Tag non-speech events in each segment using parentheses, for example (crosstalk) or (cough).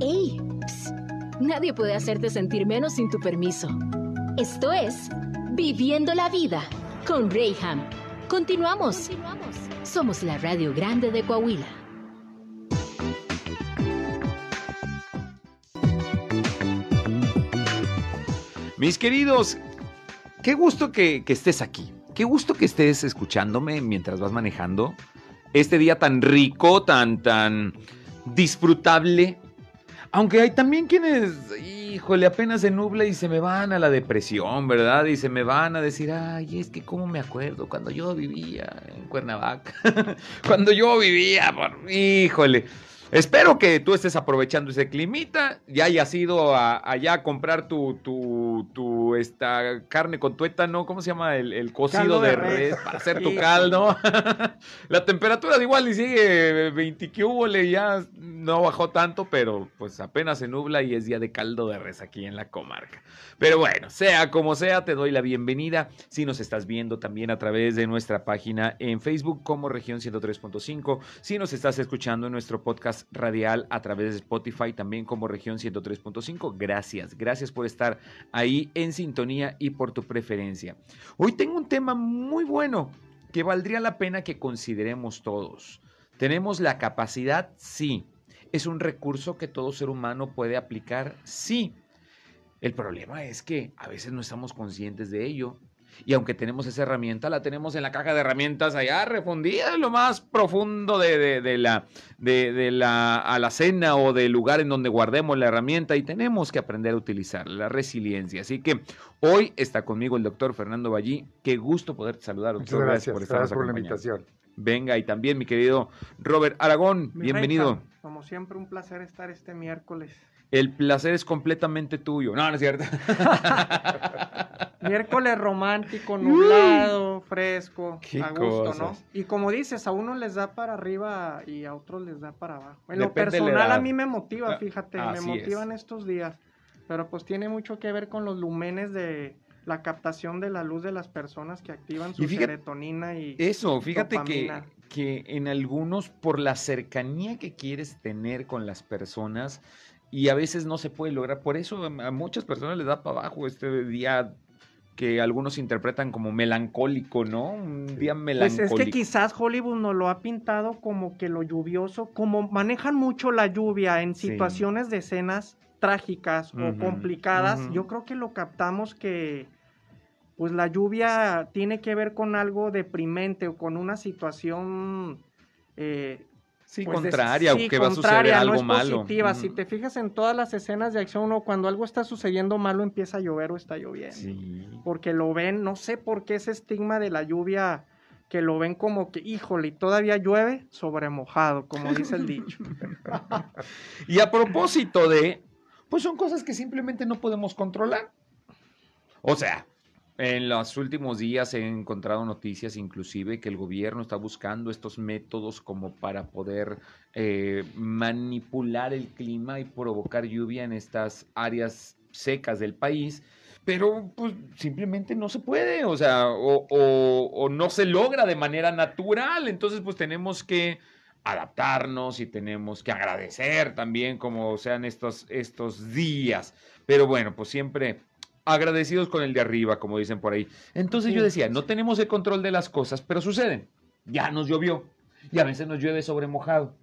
¡Ey! Psst. Nadie puede hacerte sentir menos sin tu permiso. Esto es Viviendo la Vida con Rayham. Continuamos. Somos la Radio Grande de Coahuila. Mis queridos, qué gusto que, que estés aquí. Qué gusto que estés escuchándome mientras vas manejando. Este día tan rico, tan, tan disfrutable. Aunque hay también quienes, híjole, apenas se nubla y se me van a la depresión, ¿verdad? Y se me van a decir, ay, es que cómo me acuerdo cuando yo vivía en Cuernavaca. (laughs) cuando yo vivía, por... híjole. Espero que tú estés aprovechando ese climita, ya hayas ido a- allá a comprar tu, tu, tu esta carne con tuétano, ¿cómo se llama? El, el cocido de de res, res. para hacer tu caldo. (laughs) La temperatura de igual y sigue 20 que hubo, ya no bajó tanto, pero pues apenas se nubla y es día de caldo de res aquí en la comarca. Pero bueno, sea como sea, te doy la bienvenida. Si nos estás viendo también a través de nuestra página en Facebook como región 103.5, si nos estás escuchando en nuestro podcast radial a través de Spotify también como región 103.5, gracias, gracias por estar ahí en sintonía y por tu preferencia. Hoy tengo un tema muy bueno que valdría la pena que consideremos todos. ¿Tenemos la capacidad? Sí. ¿Es un recurso que todo ser humano puede aplicar? Sí. El problema es que a veces no estamos conscientes de ello. Y aunque tenemos esa herramienta, la tenemos en la caja de herramientas allá refundida en lo más profundo de, de- de la, de, de la alacena o del lugar en donde guardemos la herramienta y tenemos que aprender a utilizarla, la resiliencia. Así que hoy está conmigo el doctor Fernando Ballí. Qué gusto poder saludar, Muchas doctor. gracias, por gracias estarnos por la invitación. Venga, y también mi querido Robert Aragón, Mi bienvenido. Como siempre, un placer estar este miércoles. El placer es completamente tuyo. No, no es cierto. (laughs) Miércoles romántico, nublado, fresco, Qué a gusto, cosas. ¿no? Y como dices, a uno les da para arriba y a otros les da para abajo. En lo Depende personal a mí me motiva, Ah, fíjate, me motivan es. estos días. Pero pues tiene mucho que ver con los lumenes de la captación de la luz de las personas que activan su Y fíjate- serotonina y Eso, fíjate que, que en algunos, por la cercanía que quieres tener con las personas, y a veces no se puede lograr, por eso a muchas personas les da para abajo este día que algunos interpretan como melancólico, ¿no? Un día Pues melancólico. es que quizás Hollywood nos lo ha pintado como que lo lluvioso, como manejan mucho la lluvia en Sí. situaciones de escenas trágicas o complicadas, yo creo que lo captamos que pues la lluvia tiene que ver con algo deprimente o con una situación eh, sí, pues, de- contraria, sí, va a suceder contraria, algo no es malo. positiva. Si Ujú. te fijas en todas las escenas de acción o cuando algo está sucediendo malo empieza a llover o está lloviendo Sí. porque lo ven, no sé por qué ese estigma de la lluvia, que lo ven como que, híjole, todavía llueve sobre mojado, como dice el dicho. (laughs) Y a propósito de, pues son cosas que simplemente no podemos controlar. O sea, en los últimos días he encontrado noticias inclusive que el gobierno está buscando estos métodos como para poder eh, manipular el clima y provocar lluvia en estas áreas secas del país. Pero pues simplemente no se puede, o sea, o, no se logra de manera natural. Entonces pues tenemos que adaptarnos y tenemos que agradecer también como sean estos, estos días. Pero bueno, pues siempre agradecidos con el de arriba, como dicen por ahí. Entonces yo decía, no tenemos el control de las cosas, pero suceden. Ya nos llovió y a veces nos llueve sobre mojado.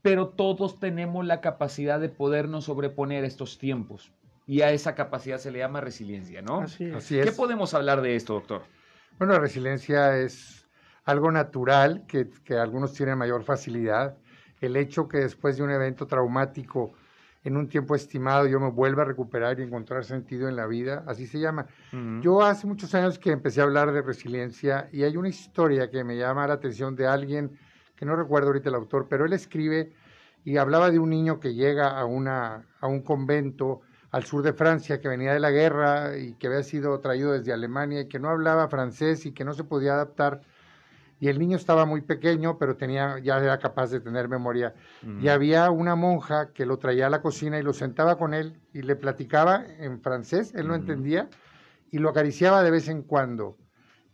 Pero todos tenemos la capacidad de podernos sobreponer a estos tiempos. Y a esa capacidad se le llama resiliencia, ¿no? Así es. Así es. ¿Qué podemos hablar de esto, doctor? Bueno, la resiliencia es algo natural que, que algunos tienen mayor facilidad. El hecho que después de un evento traumático, en un tiempo estimado, yo me vuelva a recuperar y encontrar sentido en la vida, así se llama. Yo hace muchos años que empecé a hablar de resiliencia y hay una historia que me llama la atención de alguien, que no recuerdo ahorita el autor, pero él escribe y hablaba de un niño que llega a, una, a un convento al sur de Francia, que venía de la guerra y que había sido traído desde Alemania y que no hablaba francés y que no se podía adaptar. Y el niño estaba muy pequeño, pero tenía, ya era capaz de tener memoria. Y había una monja que lo traía a la cocina y lo sentaba con él y le platicaba en francés, él no entendía, y lo acariciaba de vez en cuando.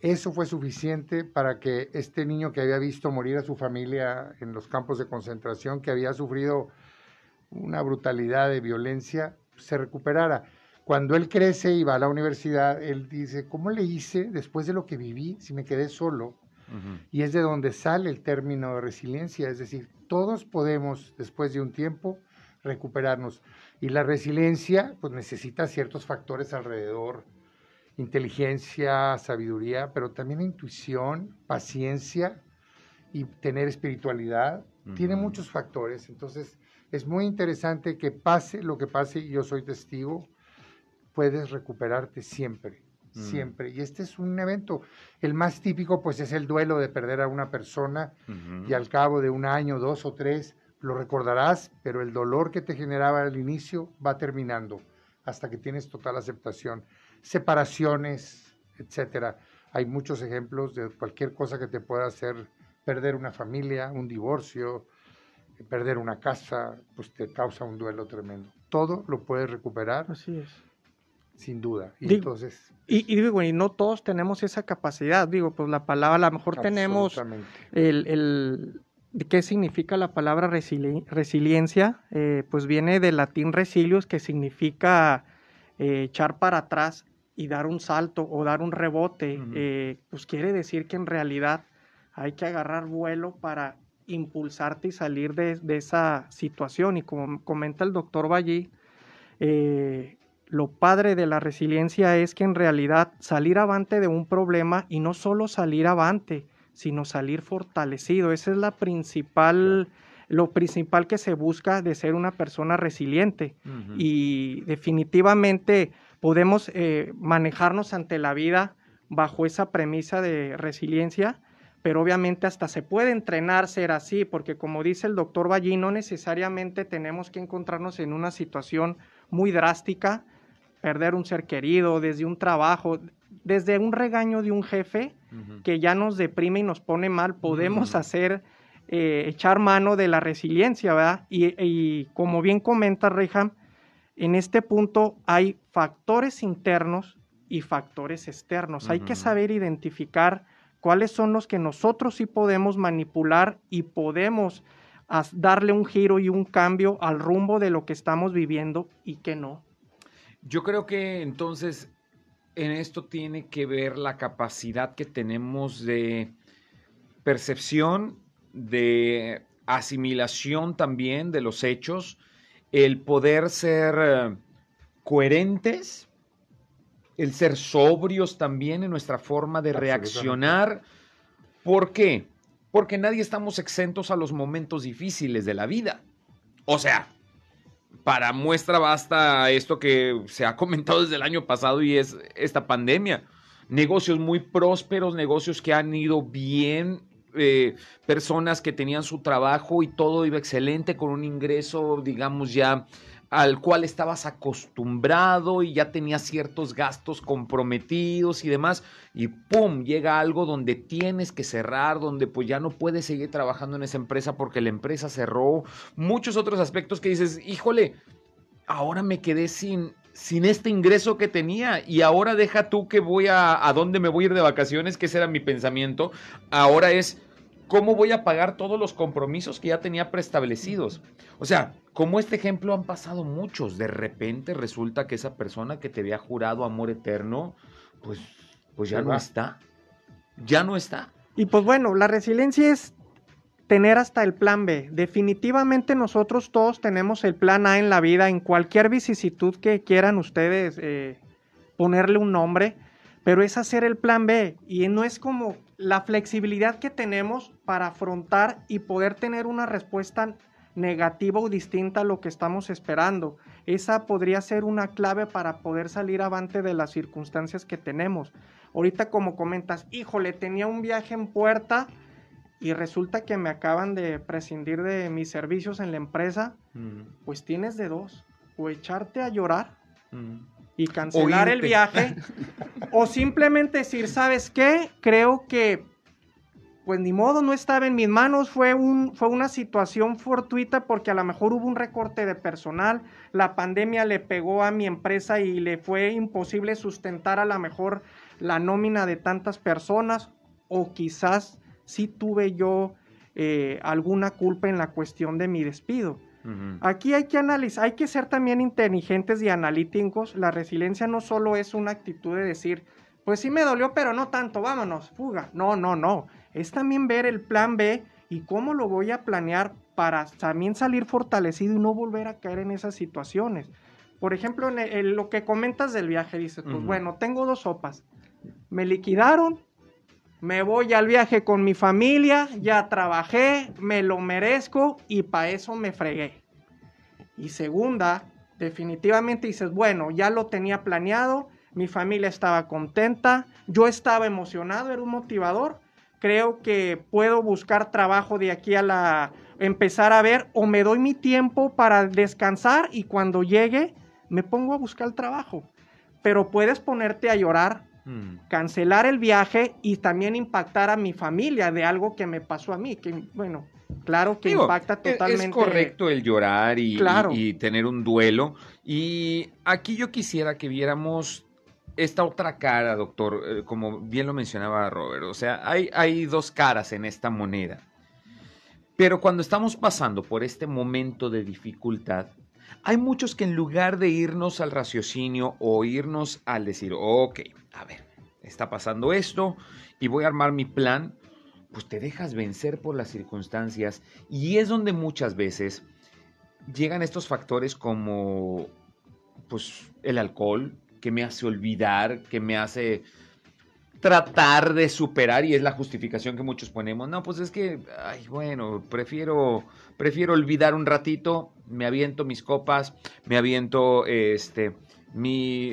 Eso fue suficiente para que este niño que había visto morir a su familia en los campos de concentración, que había sufrido una brutalidad de violencia, se recuperara. Cuando él crece y va a la universidad, él dice, ¿cómo le hice después de lo que viví si me quedé solo? Y es de donde sale el término de resiliencia, es decir, todos podemos después de un tiempo recuperarnos. Y la resiliencia pues necesita ciertos factores alrededor, inteligencia, sabiduría, pero también intuición, paciencia y tener espiritualidad. Tiene muchos factores, entonces es muy interesante que pase lo que pase, y yo soy testigo, puedes recuperarte siempre, mm. siempre. Y este es un evento, el más típico pues es el duelo de perder a una persona y al cabo de un año, dos o tres, lo recordarás, pero el dolor que te generaba al inicio va terminando hasta que tienes total aceptación. Separaciones, etcétera. Hay muchos ejemplos de cualquier cosa que te pueda hacer perder una familia, un divorcio, perder una casa, pues te causa un duelo tremendo. Todo lo puedes recuperar. Así es. Sin duda. Y entonces. Y, y, digo, y no todos tenemos esa capacidad. Digo, pues la palabra, a lo mejor tenemos el, el, ¿Qué significa la palabra resiliencia? Eh, pues viene del latín resilius, que significa eh, echar para atrás y dar un salto o dar un rebote. Eh, pues quiere decir que en realidad hay que agarrar vuelo para impulsarte y salir de, esa situación. Y como comenta el doctor Ballí, lo padre de la resiliencia es que en realidad salir avante de un problema y no solo salir avante, sino salir fortalecido. Esa es la principal, lo principal que se busca de ser una persona resiliente. Y definitivamente podemos eh, manejarnos ante la vida bajo esa premisa de resiliencia, pero obviamente hasta se puede entrenar ser así, porque como dice el doctor Ballín, no necesariamente tenemos que encontrarnos en una situación muy drástica, perder un ser querido, desde un trabajo, desde un regaño de un jefe que ya nos deprime y nos pone mal, podemos hacer, eh, echar mano de la resiliencia, ¿verdad? Y, como bien comenta Reham, en este punto hay factores internos y factores externos. Hay que saber identificar cuáles son los que nosotros sí podemos manipular y podemos darle un giro y un cambio al rumbo de lo que estamos viviendo y que no. Yo creo que entonces en esto tiene que ver la capacidad que tenemos de percepción, de asimilación también de los hechos, el poder ser eh, coherentes, el ser sobrios también en nuestra forma de reaccionar. ¿Por qué? Porque nadie estamos exentos a los momentos difíciles de la vida. O sea, para muestra basta esto que se ha comentado desde el año pasado y es esta pandemia. Negocios muy prósperos, negocios que han ido bien, eh, personas que tenían su trabajo y todo iba excelente con un ingreso, digamos, ya al cual estabas acostumbrado y ya tenías ciertos gastos comprometidos y demás, y ¡pum! llega algo donde tienes que cerrar, donde pues ya no puedes seguir trabajando en esa empresa porque la empresa cerró, muchos otros aspectos que dices, híjole, ahora me quedé sin, sin este ingreso que tenía y ahora deja tú que voy a, a dónde me voy a ir de vacaciones, que ese era mi pensamiento, ahora es ¿cómo voy a pagar todos los compromisos que ya tenía preestablecidos? O sea, como este ejemplo han pasado muchos. De repente resulta que esa persona que te había jurado amor eterno, pues, pues ya no está. Ya no está. Y pues bueno, la resiliencia es tener hasta el plan B. Definitivamente nosotros todos tenemos el plan A en la vida, en cualquier vicisitud que quieran ustedes eh, ponerle un nombre, pero es hacer el plan B y no es como la flexibilidad que tenemos para afrontar y poder tener una respuesta negativa o distinta a lo que estamos esperando. Esa podría ser una clave para poder salir avante de las circunstancias que tenemos. Ahorita como comentas, híjole, tenía un viaje en puerta y resulta que me acaban de prescindir de mis servicios en la empresa, mm. pues tienes de dos, o echarte a llorar mm. Y cancelar el viaje, (laughs) o simplemente decir, ¿sabes qué? Creo que pues ni modo, no estaba en mis manos, fue, un, fue una situación fortuita porque a lo mejor hubo un recorte de personal, la pandemia le pegó a mi empresa y le fue imposible sustentar a lo mejor la nómina de tantas personas o quizás sí tuve yo eh, alguna culpa en la cuestión de mi despido. Aquí hay que analizar, hay que ser también inteligentes y analíticos. La resiliencia no solo es una actitud de decir, pues sí me dolió, pero no tanto, vámonos, fuga. No, no, no. Es también ver el plan B y cómo lo voy a planear para también salir fortalecido y no volver a caer en esas situaciones. Por ejemplo, en, lo que comentas del viaje, dices, pues bueno, tengo dos sopas. Me liquidaron, me voy al viaje con mi familia, ya trabajé, me lo merezco y para eso me fregué. Y segunda, definitivamente dices, bueno, ya lo tenía planeado, mi familia estaba contenta, yo estaba emocionado, era un motivador. Creo que puedo buscar trabajo de aquí a la empezar a ver o me doy mi tiempo para descansar y cuando llegue me pongo a buscar el trabajo. Pero puedes ponerte a llorar, mm. cancelar el viaje y también impactar a mi familia de algo que me pasó a mí, que bueno, claro que impacta e-, totalmente. Es correcto el llorar y, y tener un duelo. Y aquí yo quisiera que viéramos esta otra cara, doctor, eh, como bien lo mencionaba Robert, o sea, hay, hay dos caras en esta moneda. Pero cuando estamos pasando por este momento de dificultad, hay muchos que en lugar de irnos al raciocinio o irnos al decir, ok, a ver, está pasando esto y voy a armar mi plan, pues te dejas vencer por las circunstancias. Y es donde muchas veces llegan estos factores como pues el alcohol, que me hace olvidar, que me hace tratar de superar y es la justificación que muchos ponemos. No, pues es que, ay, bueno, prefiero, prefiero olvidar un ratito, me aviento mis copas, me aviento, este, mi,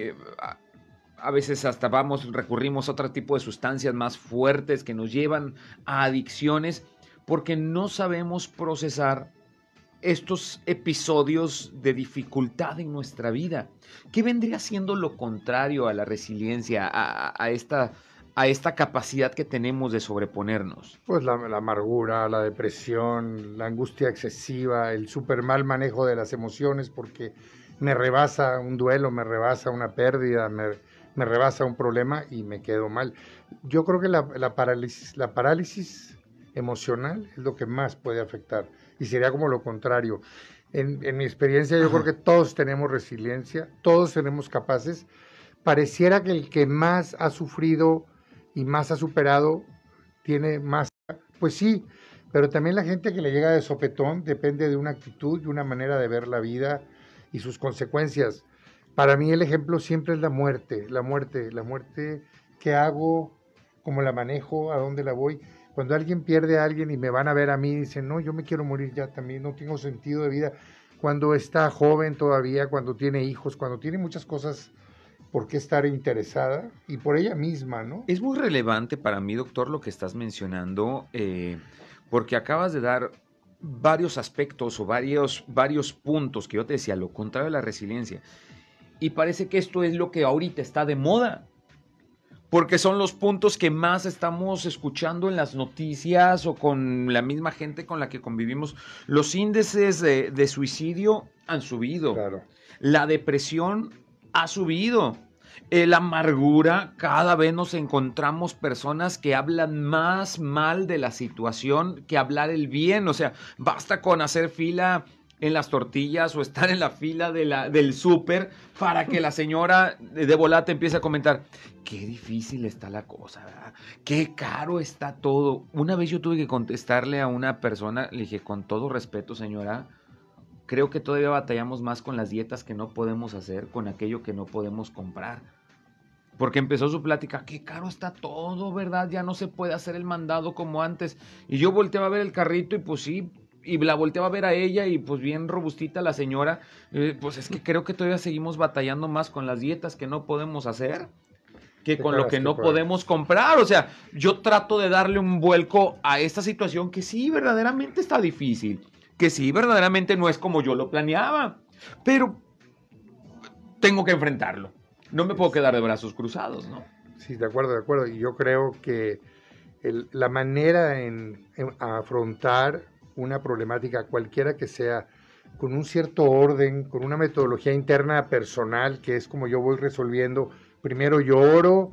a veces hasta vamos, recurrimos a otro tipo de sustancias más fuertes que nos llevan a adicciones porque no sabemos procesar estos episodios de dificultad en nuestra vida. ¿Qué vendría siendo lo contrario a la resiliencia, a, esta, a esta capacidad que tenemos de sobreponernos? Pues la, amargura, la depresión, la angustia excesiva, el super mal manejo de las emociones porque me rebasa un duelo, me rebasa una pérdida, me, rebasa un problema y me quedo mal. Yo creo que la, parálisis, la parálisis emocional es lo que más puede afectar y sería como lo contrario. En, mi experiencia yo creo que todos tenemos resiliencia, todos tenemos capaces. Pareciera que el que más ha sufrido y más ha superado tiene más, pues sí, pero también la gente que le llega de sopetón depende de una actitud y una manera de ver la vida y sus consecuencias. Para mí el ejemplo siempre es la muerte, la muerte, la muerte, ¿qué hago? ¿Cómo la manejo? ¿A dónde la voy? Cuando alguien pierde a alguien y me van a ver a mí, dicen, no, yo me quiero morir ya también, no tengo sentido de vida. Cuando está joven todavía, cuando tiene hijos, cuando tiene muchas cosas por qué estar interesada y por ella misma, ¿no? Es muy relevante para mí, doctor, lo que estás mencionando, eh, porque acabas de dar varios aspectos o varios, varios puntos que yo te decía, lo contrario de la resiliencia. Y parece que esto es lo que ahorita está de moda porque son los puntos que más estamos escuchando en las noticias o con la misma gente con la que convivimos. Los índices de, suicidio han subido. La depresión ha subido. Eh, la amargura, cada vez nos encontramos personas que hablan más mal de la situación que hablar el bien. O sea, basta con hacer fila en las tortillas o estar en la fila de la, del súper para que la señora de volate empiece a comentar, qué difícil está la cosa, qué caro está todo. Una vez yo tuve que contestarle a una persona, le dije, con todo respeto señora, creo que todavía batallamos más con las dietas que no podemos hacer, con aquello que no podemos comprar. Porque empezó su plática, qué caro está todo, ¿verdad? Ya no se puede hacer el mandado como antes. Y yo volteaba a ver el carrito y pues sí, y la volteaba a ver a ella y pues bien robustita la señora, eh, pues es que creo que todavía seguimos batallando más con las dietas que no podemos hacer que con lo que no podemos comprar. O sea, yo trato de darle un vuelco a esta situación que sí, verdaderamente está difícil, que sí, verdaderamente no es como yo lo planeaba, pero tengo que enfrentarlo. No me puedo quedar de brazos cruzados, ¿no? Sí, de acuerdo, de acuerdo. Y yo creo que la manera en afrontar una problemática, cualquiera que sea, con un cierto orden, con una metodología interna personal, que es como yo voy resolviendo. Primero lloro,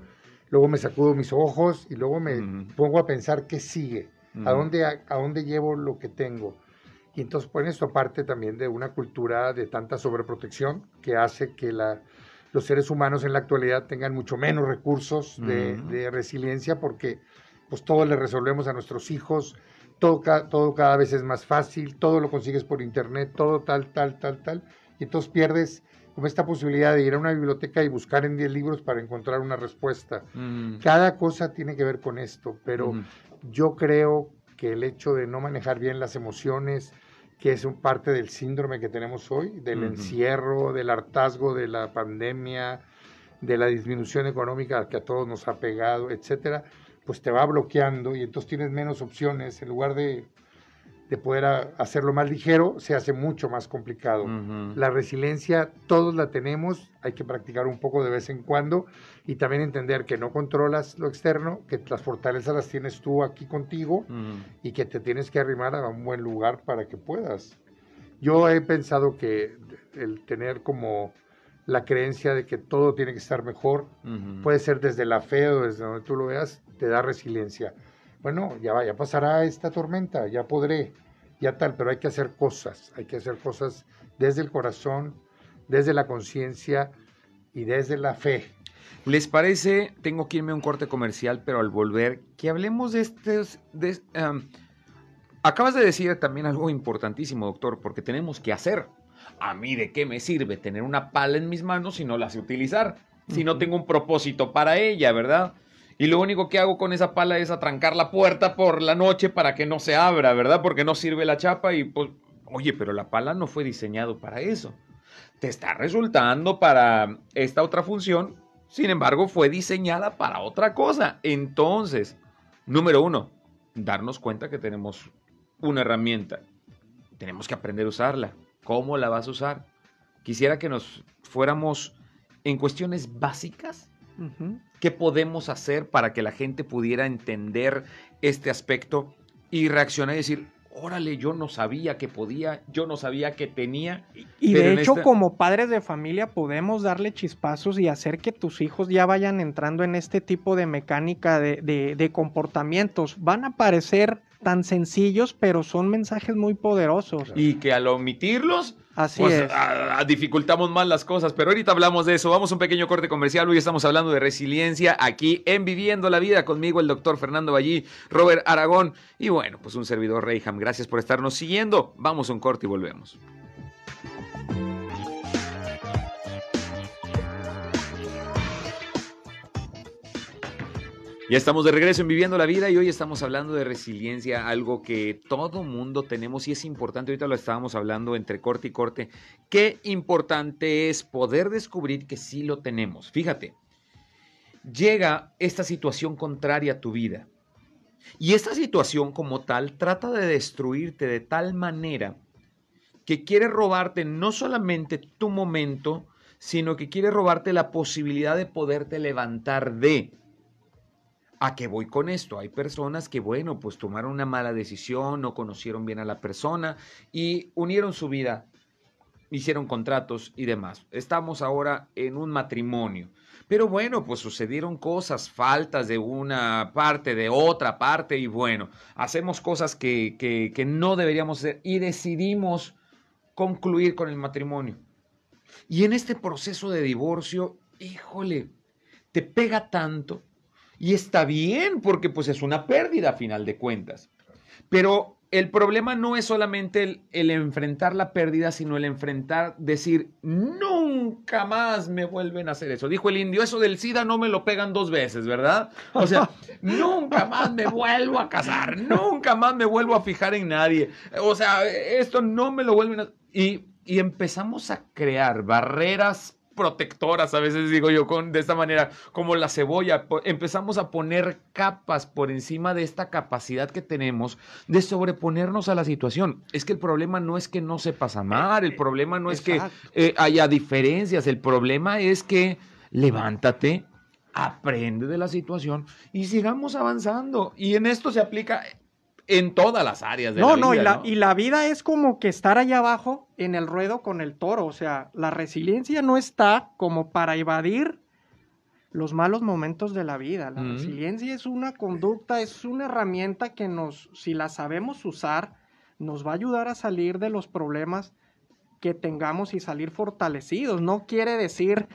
luego me sacudo mis ojos y luego me pongo a pensar qué sigue, a, dónde, a, dónde llevo lo que tengo. Y entonces, pues esto parte también de una cultura de tanta sobreprotección que hace que la, los seres humanos en la actualidad tengan mucho menos recursos de, resiliencia porque pues todo le resolvemos a nuestros hijos, todo, todo cada vez es más fácil, todo lo consigues por internet, todo tal, tal, tal, tal, y entonces pierdes como esta posibilidad de ir a una biblioteca y buscar en 10 libros para encontrar una respuesta. Cada cosa tiene que ver con esto, pero yo creo que el hecho de no manejar bien las emociones, que es un parte del síndrome que tenemos hoy, del encierro, del hartazgo de la pandemia, de la disminución económica que a todos nos ha pegado, etcétera, pues te va bloqueando y entonces tienes menos opciones en lugar de de poder hacerlo más ligero, se hace mucho más complicado. La resiliencia todos la tenemos, hay que practicar un poco de vez en cuando y también entender que no controlas lo externo, que las fortalezas las tienes tú aquí contigo y que te tienes que arrimar a un buen lugar para que puedas. Yo he pensado que el tener como la creencia de que todo tiene que estar mejor, puede ser desde la fe o desde donde tú lo veas, te da resiliencia bueno, ya, ya pasará esta tormenta, ya podré, ya tal, pero hay que hacer cosas, hay que hacer cosas desde el corazón, desde la conciencia y desde la fe. ¿Les parece? Tengo que irme a un corte comercial, pero al volver, que hablemos de estos... De, acabas de decir también algo importantísimo, doctor, porque tenemos que hacer. A mí, ¿de qué me sirve tener una pala en mis manos si no la sé utilizar? Si no tengo un propósito para ella, ¿verdad? Y lo único que hago con esa pala es atrancar la puerta por la noche para que no se abra, ¿verdad? Porque no sirve la chapa y pues, oye, pero la pala no fue diseñado para eso. Te está resultando para esta otra función, sin embargo, fue diseñada para otra cosa. Entonces, número uno, darnos cuenta que tenemos una herramienta. Tenemos que aprender a usarla. ¿Cómo la vas a usar? Quisiera que nos fuéramos en cuestiones básicas ¿Qué podemos hacer para que la gente pudiera entender este aspecto y reaccionar y decir, órale, yo no sabía que podía, yo no sabía que tenía. Y, de hecho, como padres de familia, podemos darle chispazos y hacer que tus hijos ya vayan entrando en este tipo de mecánica de, de comportamientos. Van a parecer tan sencillos, pero son mensajes muy poderosos. Y que al omitirlos Así pues, es. dificultamos más las cosas, pero ahorita hablamos de eso. Vamos a un pequeño corte comercial. Hoy estamos hablando de resiliencia aquí en Viviendo la Vida. Conmigo el doctor Fernando Ballí, Robert Aragón y bueno, pues un servidor Reyham. Gracias por estarnos siguiendo. Vamos a un corte y volvemos. Ya estamos de regreso en Viviendo la Vida y hoy estamos hablando de resiliencia, algo que todo mundo tenemos y es importante, ahorita lo estábamos hablando entre corte y corte, qué importante es poder descubrir que sí lo tenemos. Fíjate, llega esta situación contraria a tu vida y esta situación como tal trata de destruirte de tal manera que quiere robarte no solamente tu momento, sino que quiere robarte la posibilidad de poderte levantar de ¿A qué voy con esto? Hay personas que, bueno, pues tomaron una mala decisión, no conocieron bien a la persona y unieron su vida, hicieron contratos y demás. Estamos ahora en un matrimonio. Pero bueno, pues sucedieron cosas, faltas de una parte, de otra parte, y bueno, hacemos cosas que, que, que no deberíamos hacer y decidimos concluir con el matrimonio. Y en este proceso de divorcio, híjole, te pega tanto y está bien, porque pues es una pérdida a final de cuentas. Pero el problema no es solamente el, enfrentar la pérdida, sino el enfrentar, decir, nunca más me vuelven a hacer eso. Dijo el indio, eso del SIDA no me lo pegan dos veces, ¿verdad? O sea, (laughs) nunca más me vuelvo a casar, nunca más me vuelvo a fijar en nadie. O sea, esto no me lo vuelven a... Y, y empezamos a crear barreras protectoras, a veces digo yo, con, de esta manera, como la cebolla. Empezamos a poner capas por encima de esta capacidad que tenemos de sobreponernos a la situación. Es que el problema no es que no sepas amar, el problema no es que eh, haya diferencias, el problema es que levántate, aprende de la situación y sigamos avanzando. Y en esto se aplica en todas las áreas de no, la vida. No, y la, y la vida es como que estar allá abajo en el ruedo con el toro. O sea, la resiliencia no está como para evadir los malos momentos de la vida. La resiliencia es una conducta, es una herramienta que nos, si la sabemos usar, nos va a ayudar a salir de los problemas que tengamos y salir fortalecidos. No quiere decir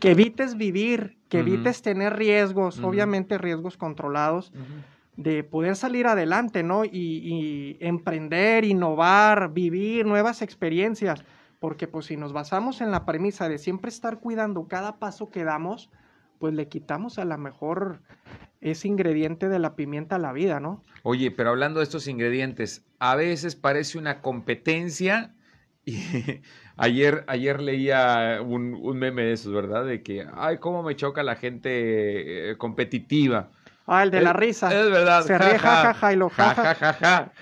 que evites vivir, que evites tener riesgos, obviamente riesgos controlados, de poder salir adelante, ¿no? Y, emprender, innovar, vivir nuevas experiencias. Porque pues si nos basamos en la premisa de siempre estar cuidando cada paso que damos, pues le quitamos a lo mejor ese ingrediente de la pimienta a la vida, ¿no? Oye, pero hablando de estos ingredientes, a veces parece una competencia (laughs) y ayer, ayer leía un, un, meme de esos, ¿verdad? De que, ay, cómo me choca la gente eh, competitiva. Ah, el de la risa. Es verdad. Se ríe jajaja y lo jajaja.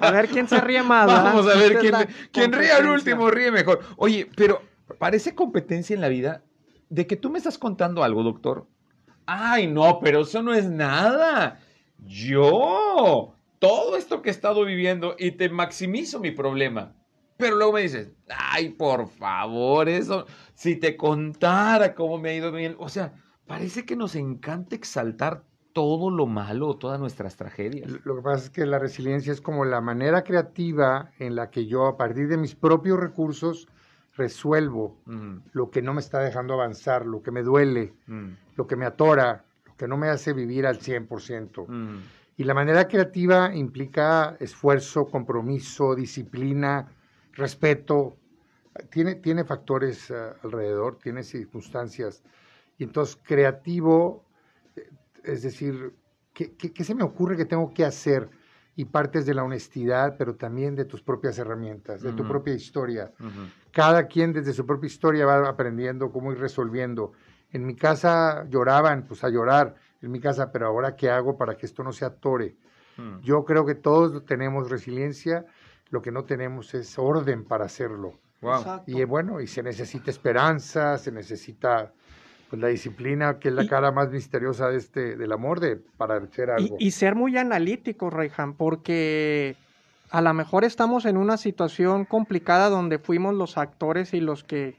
A ver (laughs) quién se ríe más. Vamos a ver quién, quién ríe al último, ríe mejor. Oye, pero parece competencia en la vida de que tú me estás contando algo, doctor. Ay, no, pero eso no es nada. Yo, todo esto que he estado viviendo y te maximizo mi problema. Pero luego me dices, ay, por favor, eso, si te contara cómo me ha ido bien. O sea, parece que nos encanta exaltar todo lo malo, todas nuestras tragedias. Lo que pasa es que la resiliencia es como la manera creativa en la que yo, a partir de mis propios recursos, resuelvo lo que no me está dejando avanzar, lo que me duele, mm. lo que me atora, lo que no me hace vivir al 100%. Y la manera creativa implica esfuerzo, compromiso, disciplina, respeto. Tiene, tiene factores eh, alrededor, tiene circunstancias. Y entonces, creativo, eh, es decir, ¿qué, ¿qué, se me ocurre que tengo que hacer? Y partes de la honestidad, pero también de tus propias herramientas, de tu propia historia. Cada quien desde su propia historia va aprendiendo cómo ir resolviendo. En mi casa lloraban, pues a llorar en mi casa, pero ahora qué hago para que esto no se atore. Hmm. Yo creo que todos tenemos resiliencia, lo que no tenemos es orden para hacerlo. Y bueno, y se necesita esperanza, se necesita pues, la disciplina, que es la cara más misteriosa de este, del amor, de, para hacer algo. Y, ser muy analítico, Reyhan, porque a lo mejor estamos en una situación complicada donde fuimos los actores y los que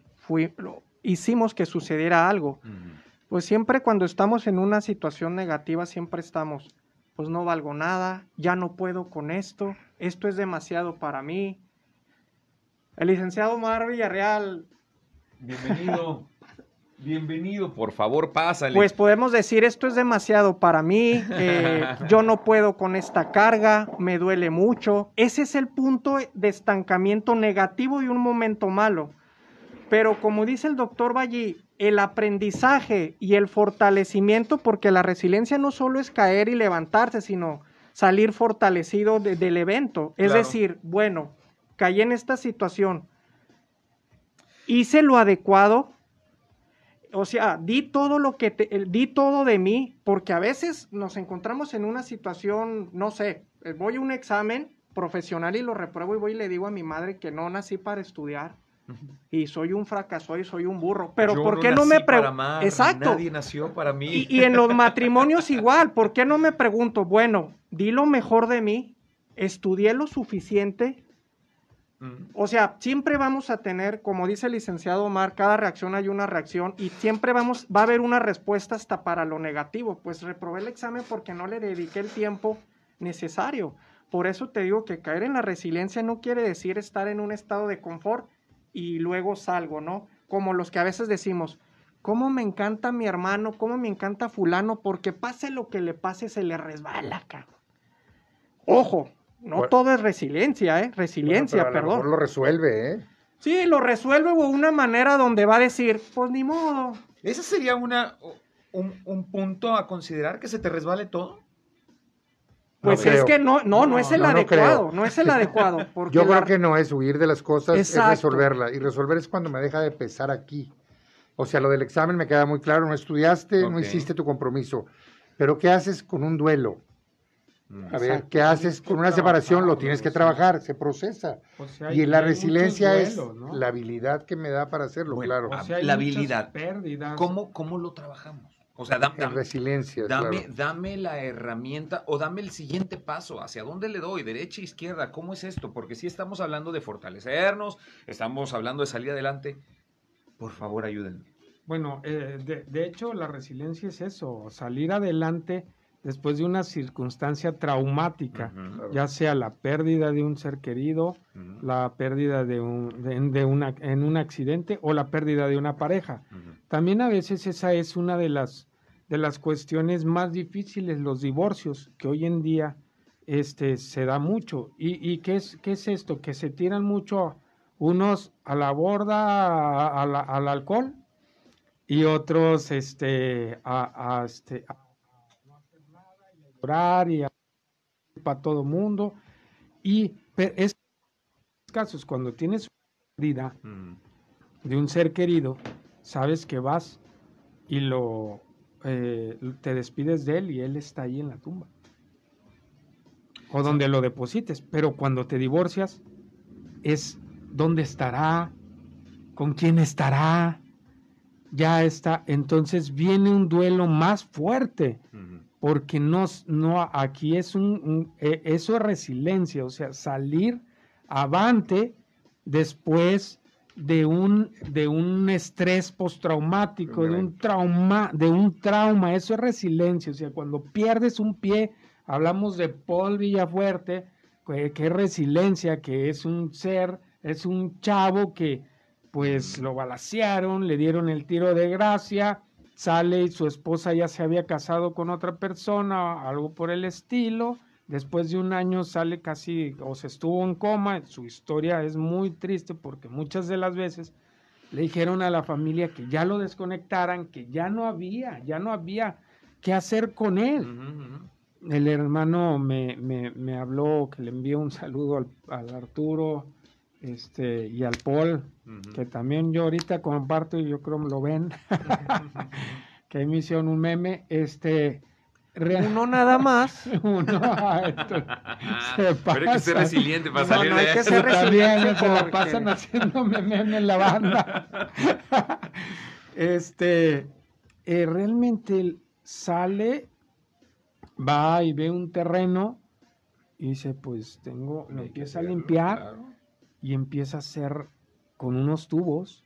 hicimos que sucediera algo. Pues siempre cuando estamos en una situación negativa, siempre estamos, pues no valgo nada, ya no puedo con esto, esto es demasiado para mí. El licenciado Mar Villarreal. Bienvenido. (laughs) Bienvenido, por favor, pásale. Pues podemos decir, esto es demasiado para mí, eh, (laughs) yo no puedo con esta carga, me duele mucho. Ese es el punto de estancamiento negativo y un momento malo. Pero como dice el doctor Valle, el aprendizaje y el fortalecimiento, porque la resiliencia no solo es caer y levantarse, sino salir fortalecido del evento. Es decir, bueno, caí en esta situación, hice lo adecuado, o sea, di todo lo que te, di todo de mí, porque a veces nos encontramos en una situación, no sé, voy a un examen profesional y lo repruebo y voy y le digo a mi madre que no nací para estudiar y soy un fracaso y soy un burro. Pero ¿por qué no, me pregunto? Exacto. Nadie nació para mí. Y, en los matrimonios igual, ¿por qué no me pregunto, bueno, di lo mejor de mí, estudié lo suficiente? O sea, siempre vamos a tener, como dice el licenciado Omar, cada reacción hay una reacción y siempre vamos, va a haber una respuesta hasta para lo negativo. Pues reprobé el examen porque no le dediqué el tiempo necesario. Por eso te digo que caer en la resiliencia no quiere decir estar en un estado de confort, y luego salgo, ¿no? Como los que a veces decimos, ¿cómo me encanta mi hermano? ¿Cómo me encanta fulano? Porque pase lo que le pase, se le resbala, cabrón. Ojo, no todo es resiliencia, ¿eh? Resiliencia, perdón. lo resuelve, ¿eh? Sí, lo resuelve de una manera donde va a decir, pues ni modo. ¿Ese sería una, un, un punto a considerar que se te resbale todo? Pues es que no, no, no, es el adecuado, no, es el adecuado. (laughs) Yo creo que no es huir de las cosas, es resolverla. Y resolver es cuando me deja de pesar aquí. O sea, lo del examen me queda muy claro, no estudiaste, no hiciste tu compromiso. Pero ¿qué haces con un duelo? A ver, ¿qué haces con una separación? Lo tienes que trabajar, se procesa. y la resiliencia es la habilidad que me da para hacerlo, claro. la habilidad. ¿Cómo, ¿Cómo lo trabajamos? O sea, dame, resiliencia. Dame, dame la herramienta o dame el siguiente paso. ¿Hacia dónde le doy? ¿Derecha, izquierda? ¿Cómo es esto? Porque si estamos hablando de fortalecernos, estamos hablando de salir adelante. Por favor, ayúdenme. Bueno, eh, de, hecho, la resiliencia es eso, salir adelante después de una circunstancia traumática, ya sea la pérdida de un ser querido, la pérdida de un, de, una, en un accidente o la pérdida de una pareja. También a veces esa es una de las, de las cuestiones más difíciles, los divorcios, que hoy en día este, se da mucho. ¿Y, y qué, es, qué es esto? Que se tiran mucho unos a la borda, al alcohol, y otros este, a, este, y para todo mundo. Y es casos, cuando tienes vida de un ser querido, sabes que vas y lo eh, te despides de él y él está ahí en la tumba. O donde lo deposites. Pero cuando te divorcias, es dónde estará, con quién estará. Ya está. Entonces viene un duelo más fuerte porque no, no, aquí es un, e, eso es resiliencia, o sea, salir avante después de un, de un estrés postraumático, de un trauma, de un trauma, eso es resiliencia, o sea, cuando pierdes un pie, hablamos de Paul Villafuerte, que, que es resiliencia, que es un ser, es un chavo que pues lo balacearon, le dieron el tiro de gracia, sale y su esposa ya se había casado con otra persona, algo por el estilo. Después de un año sale casi o se estuvo en coma. Su historia es muy triste porque muchas de las veces le dijeron a la familia que ya lo desconectaran, que ya no había, ya no había qué hacer con él. El hermano me, me, me, habló que le envió un saludo al, al Arturo, este, y al Paul, que también yo ahorita comparto y yo creo que lo ven, (laughs) que me hicieron un meme, este, uno nada más. (laughs) Uno, (laughs) Pero hay que ser resiliente para salir no, hay que ser resiliente, se la pasan haciendo meme en la banda. este, eh, realmente sale, va y ve un terreno y dice, pues tengo, lo empieza a limpiar y empieza a hacer con unos tubos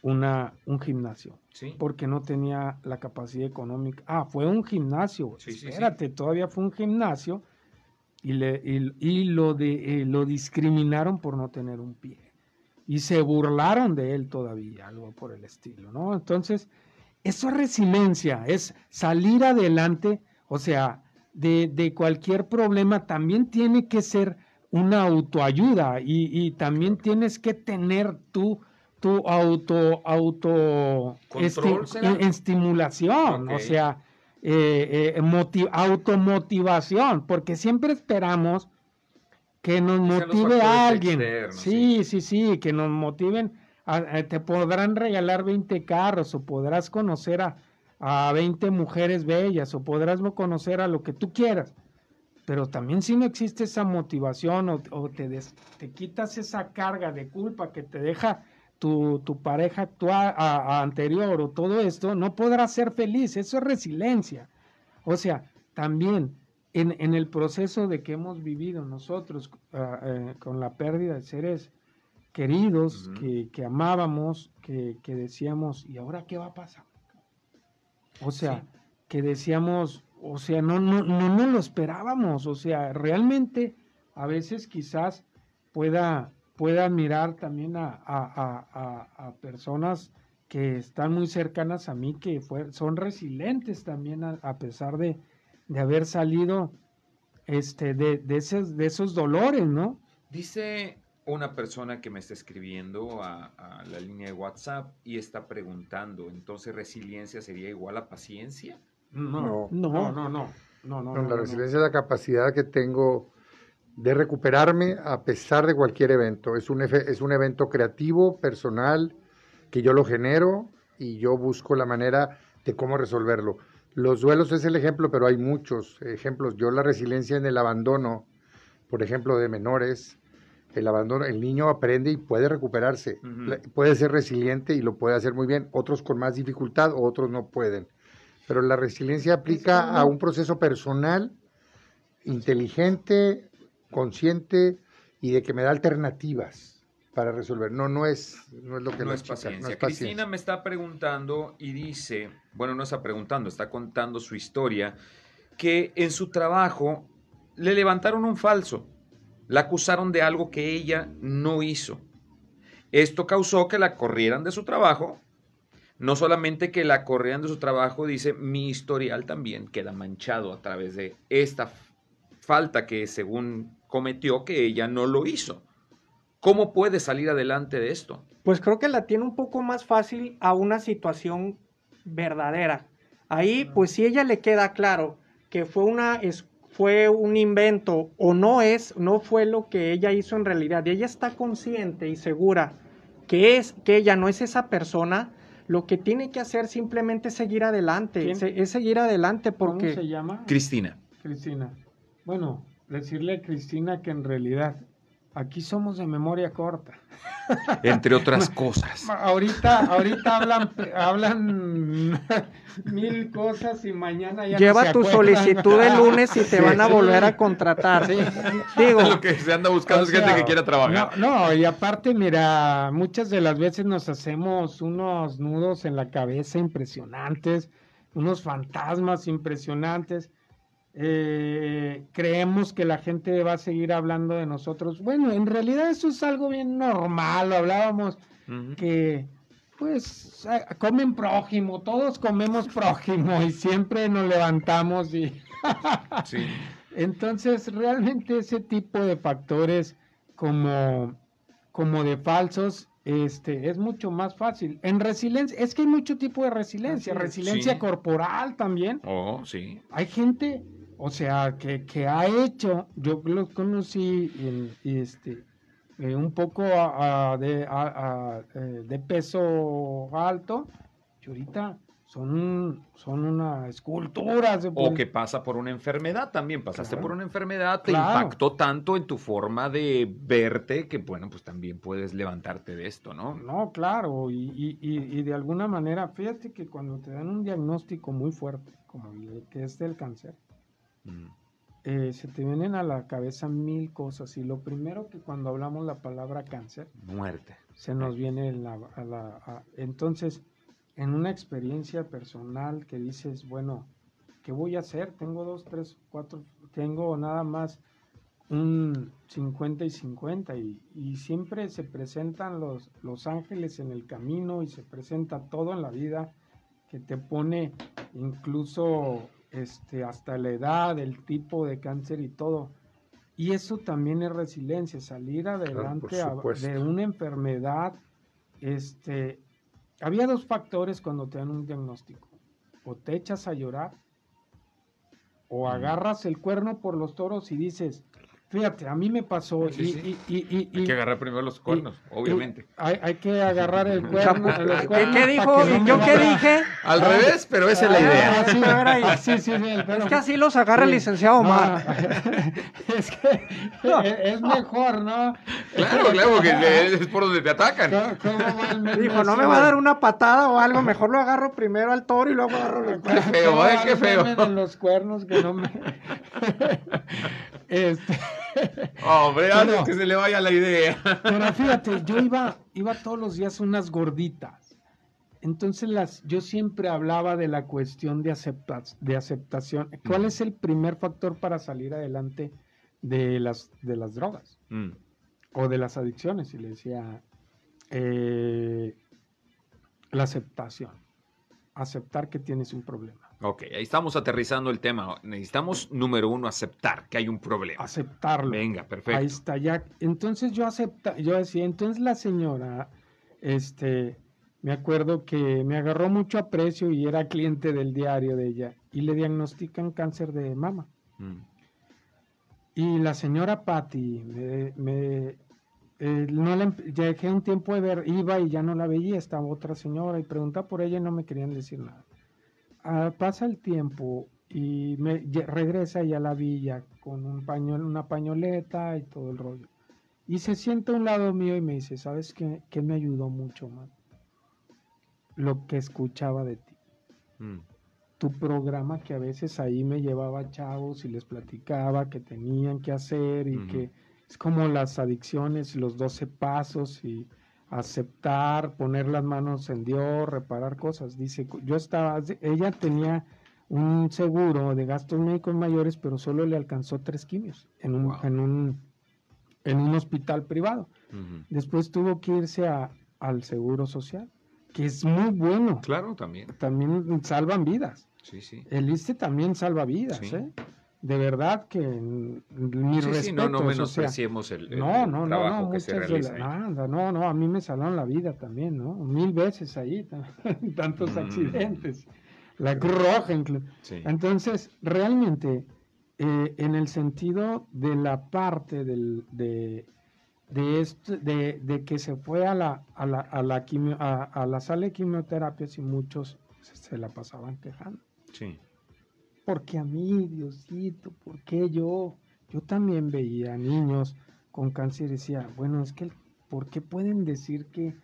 una, un gimnasio. Porque no tenía la capacidad económica. Ah, fue un gimnasio. Espérate, todavía fue un gimnasio y, le, y, lo, de, eh, lo discriminaron por no tener un pie. Y se burlaron de él todavía, algo por el estilo, ¿no? Entonces, eso es resiliencia, es salir adelante, o sea, de, de cualquier problema también tiene que ser una autoayuda y, también tienes que tener tu, tu auto, auto estimulación, o sea, eh, eh automotivación, porque siempre esperamos que nos motive a alguien. sí, sí, sí, que nos motiven. te podrán regalar 20 carros o podrás conocer a, a 20 mujeres bellas o podrás conocer a lo que tú quieras pero también si no existe esa motivación o, te, te, quitas esa carga de culpa que te deja tu, pareja actual, anterior o todo esto, no podrás ser feliz. Eso es resiliencia. O sea, también en, el proceso de que hemos vivido nosotros ah, eh, con la pérdida de seres queridos que, amábamos, que, decíamos, ¿y ahora qué va a pasar? O sea, que decíamos, o sea, no, no, no, no lo esperábamos, o sea, realmente a veces quizás pueda, pueda mirar también a, a, personas que están muy cercanas a mí, que son resilientes también a, pesar de, de, haber salido este, de, de, esos, de esos dolores, ¿no? Dice una persona que me está escribiendo a, a, la línea de WhatsApp y está preguntando, entonces resiliencia sería igual a paciencia? No, no, no, no. no, la resiliencia es la capacidad que tengo de recuperarme a pesar de cualquier evento. Es un, es un evento creativo, personal, que yo lo genero y yo busco la manera de cómo resolverlo. Los duelos es el ejemplo, pero hay muchos ejemplos. Yo la resiliencia en el abandono, por ejemplo, de menores, el abandono, el niño aprende y puede recuperarse, puede ser resiliente y lo puede hacer muy bien, otros con más dificultad, otros no pueden pero la resiliencia aplica a un proceso personal, inteligente, consciente y de que me da alternativas para resolver. No, no es, no es lo que no es paciencia. Cristina me está preguntando y dice, bueno, no está preguntando, está contando su historia. que en su trabajo le levantaron un falso. La acusaron de algo que ella no hizo. Esto causó que la corrieran de su trabajo. No solamente que la corrieran de su trabajo, dice, mi historial también queda manchado a través de esta falta que según cometió que ella no lo hizo. ¿Cómo puede salir adelante de esto? Pues creo que la tiene un poco más fácil a una situación verdadera. Ahí, pues si ella le queda claro que fue una fue un invento o no es, no fue lo que ella hizo en realidad, y ella está consciente y segura que es que ella no es esa persona, lo que tiene que hacer simplemente es seguir adelante, es seguir adelante porque ¿Cómo se llama? Cristina. Cristina. Bueno, decirle a Cristina que en realidad aquí somos de memoria corta. Entre otras (laughs) cosas. Ahorita, ahorita hablan, hablan (laughs) mil cosas y mañana ya Lleva tu solicitud el lunes y te van a volver a contratar. Digo, lo que se anda buscando es gente que quiera trabajar. No, no, y aparte, mira, muchas de las veces nos hacemos unos nudos en la cabeza impresionantes, unos fantasmas impresionantes eh, creemos que la gente va a seguir hablando de nosotros. Bueno, en realidad eso es algo bien normal, lo hablábamos que pues comen prójimo, todos comemos prójimo y siempre nos levantamos y (laughs) entonces realmente ese tipo de factores como como de falsos este es mucho más fácil. En resiliencia, es que hay mucho tipo de resiliencia, resiliencia corporal también. Oh, sí. Hay gente o sea, que, que ha hecho, yo los conocí y, este, eh, un poco de, eh, de, peso alto, y ahorita son, son una escultura. O que pasa por una enfermedad también, pasaste por una enfermedad, te impactó tanto en tu forma de verte que, bueno, pues también puedes levantarte de esto, ¿no? No, claro, y, y, y de alguna manera, fíjate que cuando te dan un diagnóstico muy fuerte, como el que es del cáncer, Mm. Eh, se te vienen a la cabeza mil cosas y lo primero que cuando hablamos la palabra cáncer, muerte, se nos viene la, a la... entonces, en una experiencia personal que dices, bueno, ¿qué voy a hacer? Tengo dos, tres, cuatro, tengo nada más un 50 y 50 y, y, siempre se presentan los, los ángeles en el camino y se presenta todo en la vida que te pone incluso este, hasta la edad, el tipo de cáncer y todo. Y eso también es resiliencia, salir adelante de una enfermedad. Este, había dos factores cuando te dan un diagnóstico. O te echas a llorar, o agarras el cuerno por los toros y dices, Fíjate, a mí me pasó. y, Y, hay que agarrar primero los cuernos, obviamente. Hay, que agarrar el cuerno. (laughs) ¿Qué, dijo? ¿Yo qué dije? Al revés, pero esa es la idea. Ah, sí, (laughs) sí, es que así los agarra el licenciado Omar. (laughs) es que es mejor, ¿no? Claro, claro, porque es por donde te atacan. Dijo, no me va a dar una patada o algo, mejor lo agarro primero al toro y luego agarro los cuernos. Qué feo, ¿eh? Qué feo. los cuernos que no me... este... (laughs) Hombre, antes que se le vaya la idea. Pero (laughs) fíjate, yo iba, iba todos los días unas gorditas. Entonces las, yo siempre hablaba de la cuestión de, de aceptación. ¿Cuál es el primer factor para salir adelante de las, de las drogas? Mm. O de las adicciones, y le decía, eh, la aceptación. Aceptar que tienes un problema. Ok, ahí estamos aterrizando el tema. Necesitamos, número uno, aceptar que hay un problema. Aceptarlo. Venga, perfecto. Ahí está, ya. Entonces yo acepta, yo decía, entonces la señora, este, me acuerdo que me agarró mucho aprecio y era cliente del diario de ella y le diagnostican cáncer de mama. Mm. Y la señora Patty me, eh, no la, ya dejé un tiempo de ver, iba y ya no la veía, estaba otra señora y preguntaba por ella y no me querían decir nada. Ah, pasa el tiempo y me regresa ya a la villa con un pañuelo, una pañoleta y todo el rollo. Y se sienta a un lado mío y me dice, ¿sabes qué, qué me ayudó mucho más? Lo que escuchaba de ti. Mm. Tu programa que a veces ahí me llevaba chavos y les platicaba que tenían que hacer y que es como las adicciones, los 12 pasos y aceptar, poner las manos en Dios, reparar cosas. Dice, yo estaba, ella tenía un seguro de gastos médicos mayores, pero solo le alcanzó tres quimios en un, en un, en un hospital privado. Después tuvo que irse a, al seguro social, que es muy bueno. Claro, también. También salvan vidas. Sí, sí. El ISTE también salva vidas, ¿eh? De verdad que mi respeto. no, no menospreciemos el, no, no, no, no, que se Nada, no, no, a mí me salvaron la vida también, ¿no? Mil veces ahí, (laughs) tantos mm. accidentes. La Cruz Roja, incluso. Entonces, realmente, eh, en el sentido de la parte del, de, de, esto, de, de, que se fue a la, a la, a la, a, la sala de quimioterapia y muchos se, la pasaban quejando. Sí. Porque a mí, Diosito, ¿por qué yo? Yo también veía niños con cáncer y decía, bueno, es que, ¿por qué pueden decir que,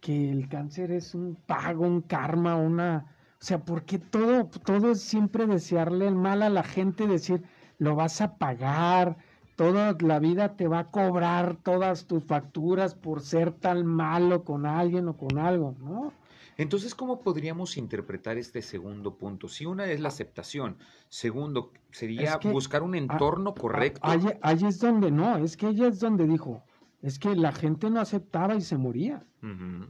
que el cáncer es un pago, un karma, una... O sea, ¿por qué todo, todo es siempre desearle el mal a la gente, decir, lo vas a pagar, toda la vida te va a cobrar todas tus facturas por ser tan malo con alguien o con algo, ¿no? Entonces, ¿cómo podríamos interpretar este segundo punto? Si una es la aceptación, segundo sería buscar un entorno correcto. Ahí, es donde no, es que ella es donde dijo, es que la gente no aceptaba y se moría.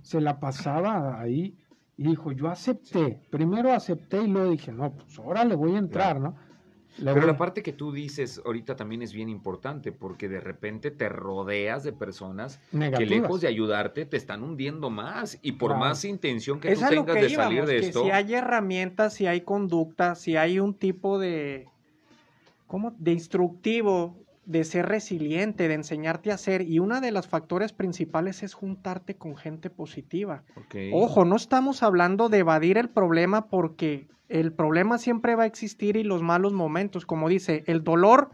Se la pasaba ahí y dijo, yo acepté, primero acepté y luego dije, no, pues ahora le voy a entrar, ¿no? Pero la parte que tú dices ahorita también es bien importante porque de repente te rodeas de personas que lejos de ayudarte te están hundiendo más y por más intención que tú tengas de salir de esto. Si hay herramientas, si hay conducta, si hay un tipo de, ¿cómo? de instructivo de ser resiliente, de enseñarte a ser. Y uno de los factores principales es juntarte con gente positiva. Ojo, no estamos hablando de evadir el problema porque el problema siempre va a existir y los malos momentos, como dice, el dolor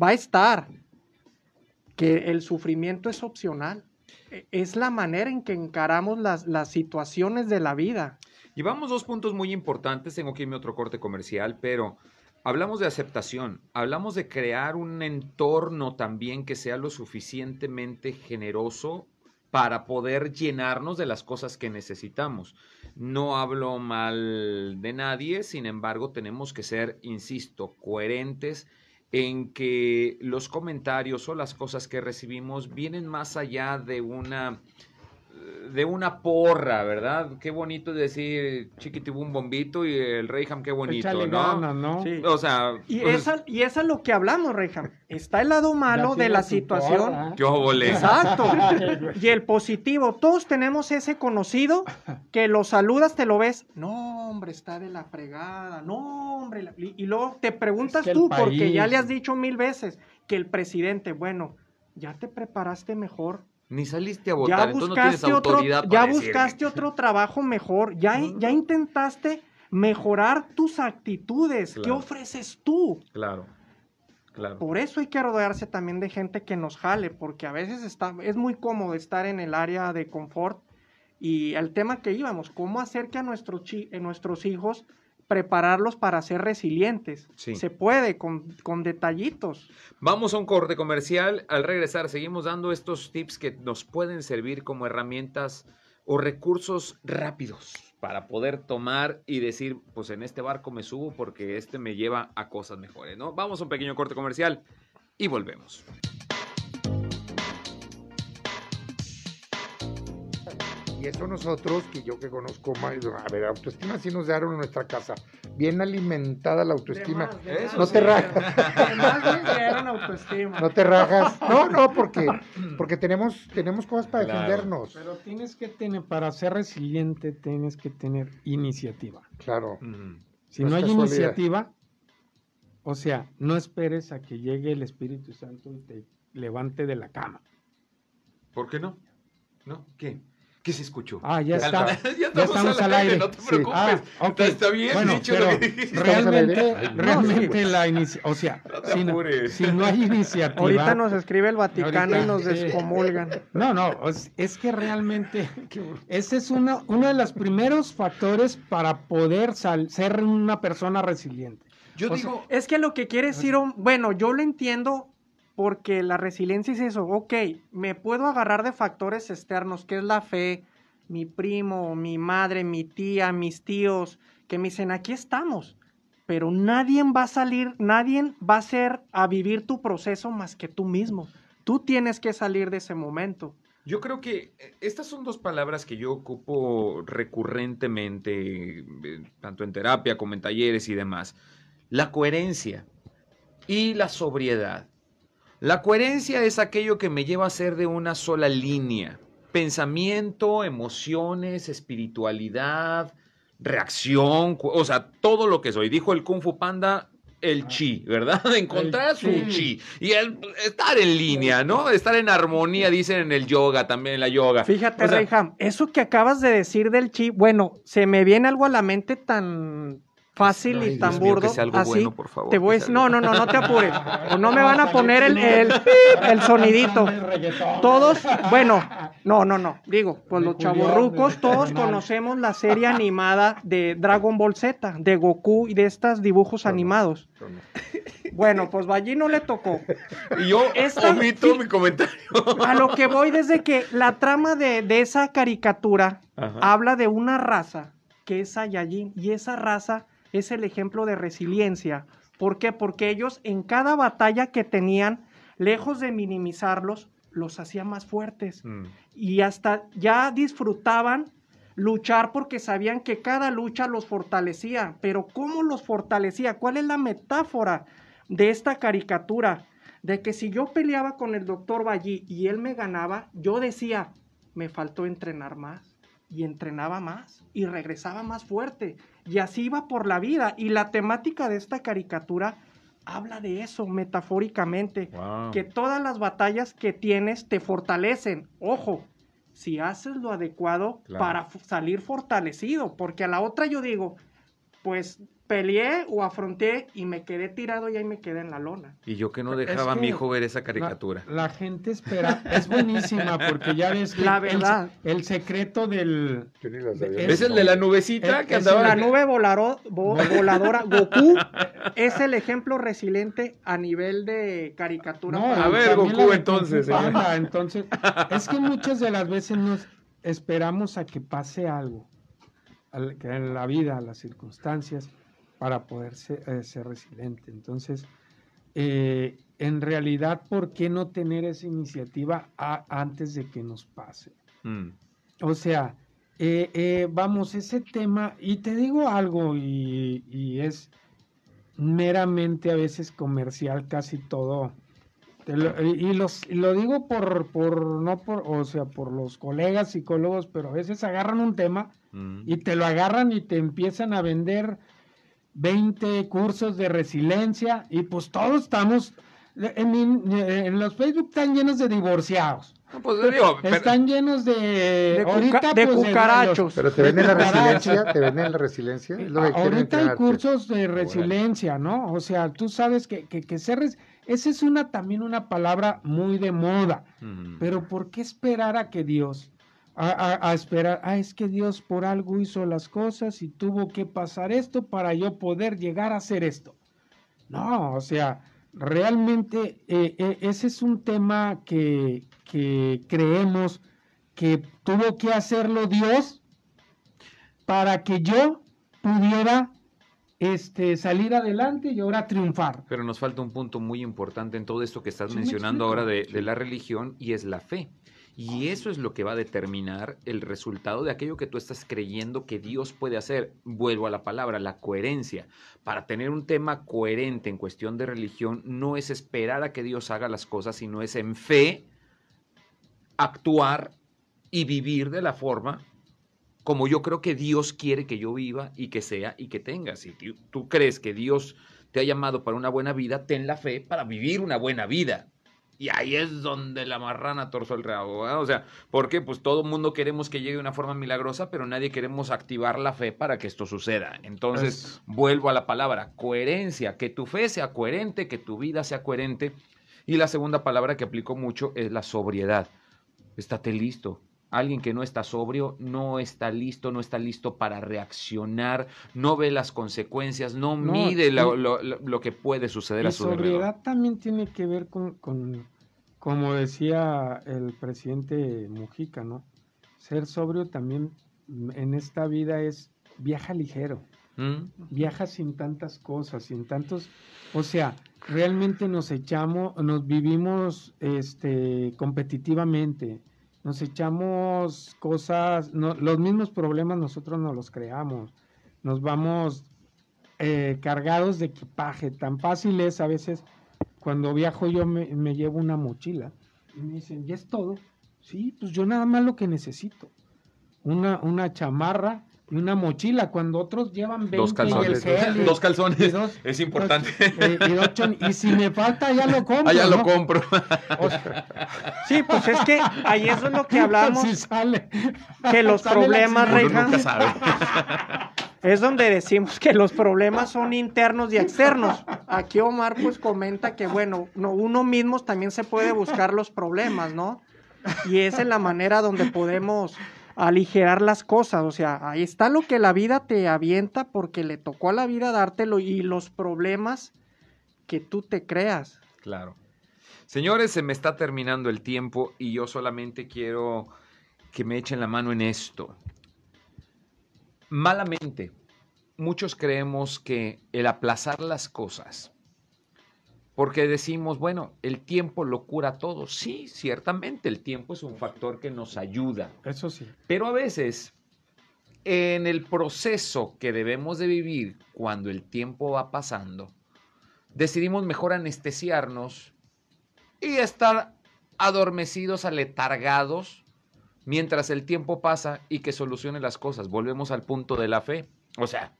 va a estar, que el sufrimiento es opcional. E, es la manera en que encaramos las, las situaciones de la vida. Llevamos dos puntos muy importantes, tengo que irme a otro corte comercial, pero hablamos de aceptación, hablamos de crear un entorno también que sea lo suficientemente generoso para poder llenarnos de las cosas que necesitamos. No hablo mal de nadie, sin embargo, tenemos que ser, insisto, coherentes en que los comentarios o las cosas que recibimos vienen más allá de una de una porra, ¿verdad? Qué bonito decir chiquitibum bombito y el Reyham, qué bonito, ¿no? ¿no? O sea, y, pues, y es a lo que hablamos, Reyham. Está el lado malo de la situación. Qué obole. Exacto. (laughs) y el positivo. Todos tenemos ese conocido que lo saludas, te lo ves. No, hombre, está de la fregada. No, hombre. Y, luego te preguntas tú, porque ya le has dicho mil veces que el presidente, bueno, ya te preparaste mejor ni saliste a votar, ya entonces no tienes autoridad otro, Ya buscaste otro trabajo mejor, ya, ya intentaste mejorar tus actitudes. ¿Qué ofreces tú? Claro. Claro. Por eso hay que rodearse también de gente que nos jale, porque a veces está, es muy cómodo estar en el área de confort. Y el tema que íbamos, cómo hacer que a nuestros, nuestros hijos prepararlos para ser resilientes. Se puede con, con, detallitos. Vamos a un corte comercial. Al regresar seguimos dando estos tips que nos pueden servir como herramientas o recursos rápidos para poder tomar y decir, pues en este barco me subo porque este me lleva a cosas mejores, ¿no? Vamos a un pequeño corte comercial y volvemos. Y eso nosotros, que yo que conozco más, a ver, autoestima sí nos dieron en nuestra casa. Bien alimentada la autoestima. no te rajas. No te rajas. No, no, porque, porque tenemos, tenemos cosas para defendernos. Pero tienes que tener, para ser resiliente, tienes que tener iniciativa. Claro. Si no, hay iniciativa, o sea, no esperes a que llegue el Espíritu Santo y te levante de la cama. ¿Por qué no? ¿No? ¿Qué? ¿Qué se escuchó? Ah, ya está. ya, estamos, al aire. No te preocupes. Ah, Está bien bueno, dicho pero lo que Realmente, realmente la iniciativa. O sea, si, no, si, no, hay iniciativa. Ahorita nos escribe el Vaticano y nos descomulgan. No, no, es que realmente (laughs) ese es uno, uno de los primeros factores para poder ser una persona resiliente. Yo digo. es que lo que quiere decir, bueno, yo lo entiendo porque la resiliencia es eso, ok, me puedo agarrar de factores externos, que es la fe, mi primo, mi madre, mi tía, mis tíos, que me dicen, aquí estamos. pero nadie va a salir, nadie va a ser a vivir tu proceso más que tú mismo. Tú tienes que salir de ese momento. Yo creo que eh, estas son dos palabras que yo ocupo recurrentemente, eh, tanto en terapia como en talleres y demás. La coherencia y la sobriedad. La coherencia es aquello que me lleva a ser de una sola línea. Pensamiento, emociones, espiritualidad, reacción, o sea, todo lo que soy. Dijo el Kung Fu Panda, el ah. chi, ¿verdad? (laughs) Encontrar su chi. Y el, estar en línea, ¿no? Estar en armonía, dicen en el yoga, también en la yoga. Fíjate, o eso que acabas de decir del chi, bueno, se me viene algo a la mente tan fácil y tan burdo. así, te voy no, no, no, no te apures. O (laughs) no me van a poner el, el, el sonidito. (laughs) Todos, bueno, (laughs) no, no, no. Digo, pues los chavorrucos, todos conocemos la serie animada de Dragon Ball Z, de Goku y de estos dibujos animados. Bueno, pues allí no le tocó. Y yo omito mi comentario. A lo que voy desde que la trama de, de esa caricatura habla de una raza que es Saiyajin y esa raza es el ejemplo de resiliencia. ¿Por qué? Porque ellos en cada batalla que tenían, lejos de minimizarlos, los hacían más fuertes. Mm. Y hasta ya disfrutaban luchar porque sabían que cada lucha los fortalecía. Pero ¿cómo los fortalecía? ¿Cuál es la metáfora de esta caricatura? De que si yo peleaba con el doctor Ballí y él me ganaba, yo decía, me faltó entrenar más y entrenaba más y regresaba más fuerte y así iba por la vida. Y la temática de esta caricatura habla de eso metafóricamente que todas las batallas que tienes te fortalecen. Ojo si haces lo adecuado para salir fortalecido porque a la otra yo digo pues peleé o afronté y me quedé tirado y ahí me quedé en la lona. Y yo que no dejaba a mi hijo ver esa caricatura. La, gente espera, es buenísima porque ya ves que la verdad. El, secreto del... es, el de la nubecita que andaba... La nube voladora (laughs) Goku es el ejemplo resiliente a nivel de caricatura. No, a ver Goku entonces. entonces, es que muchas de las veces nos esperamos a que pase algo en la vida, las circunstancias, para poder eh, ser, resiliente. Entonces, eh, en realidad, ¿por qué no tener esa iniciativa antes de que nos pase? Mm. O sea, eh, vamos, ese tema, y te digo algo, y, es meramente a veces comercial casi todo. Y, los, lo digo por, por, no por, o sea, por los colegas psicólogos, pero a veces agarran un tema mm. y te lo agarran y te empiezan a vender 20 cursos de resiliencia y pues todos estamos, en, los Facebook están llenos de divorciados. Pues, (laughs) están llenos de, de, ahorita, de pues, cucarachos. pero te venden la resiliencia, te venden la resiliencia. ahorita hay cursos de resiliencia, ¿no? O sea, tú sabes que, que, que ser, esa es una también una palabra muy de moda. Pero ¿por qué esperar a que Dios a, esperar, ah, es que Dios por algo hizo las cosas y tuvo que pasar esto para yo poder llegar a hacer esto. No, o sea, realmente eh, eh, ese es un tema que, que creemos que tuvo que hacerlo Dios para que yo pudiera este, salir adelante y ahora triunfar. Pero nos falta un punto muy importante en todo esto que estás mencionando ahora de, de, la religión y es la fe. Y eso es lo que va a determinar el resultado de aquello que tú estás creyendo que Dios puede hacer. Vuelvo a la palabra, la coherencia. Para tener un tema coherente en cuestión de religión, no es esperar a que Dios haga las cosas, sino es en fe actuar y vivir de la forma como yo creo que Dios quiere que yo viva y que sea y que tenga. Si tú crees que Dios te ha llamado para una buena vida, ten la fe para vivir una buena vida. Y ahí es donde la marrana torció el rabo. O sea, ¿por qué? Pues todo el mundo queremos que llegue de una forma milagrosa, pero nadie queremos activar la fe para que esto suceda. Entonces, vuelvo a la palabra, coherencia, que tu fe sea coherente, que tu vida sea coherente. Y la segunda palabra que aplico mucho es la sobriedad. Estate listo. Alguien que no está sobrio no está listo, no está listo para reaccionar, no ve las consecuencias, no, mide lo, que puede suceder a su alrededor. sobriedad también tiene que ver con, como decía el presidente Mujica, ¿no? Ser sobrio también en esta vida es viaja ligero. Mm. Viajas sin tantas cosas, sin tantos, o sea, realmente nos echamos, nos vivimos este competitivamente, nos echamos cosas, los mismos problemas nosotros nos los creamos, nos vamos eh, cargados de equipaje, tan fácil es a veces cuando viajo yo me, me llevo una mochila y me dicen, ¿ya es todo? Sí, pues yo nada más lo que necesito. Una, una chamarra y una mochila, cuando otros llevan 20 dos calzones. dos calzones, es importante. Eh, y, si me falta, ya lo compro. Ah, ya lo compro. sí, pues es que ahí eso es lo que (laughs) hablamos. Que los problemas, Reija, (laughs) es donde decimos que los problemas son internos y externos. Aquí Omar pues comenta que, bueno, no, uno mismo también se puede buscar los problemas, ¿no? Y esa es la manera donde podemos aligerar las cosas. O sea, ahí está lo que la vida te avienta porque le tocó a la vida dártelo y los problemas que tú te creas. Claro. Señores, se me está terminando el tiempo y yo solamente quiero que me echen la mano en esto. Malamente, muchos creemos que el aplazar las cosas porque decimos, bueno, el tiempo lo cura todo. Sí, ciertamente, el tiempo es un factor que nos ayuda. Eso sí. Pero a veces, en el proceso que debemos de vivir cuando el tiempo va pasando, decidimos mejor anestesiarnos y estar adormecidos, aletargados, mientras el tiempo pasa y que solucione las cosas. Volvemos al punto de la fe. O sea,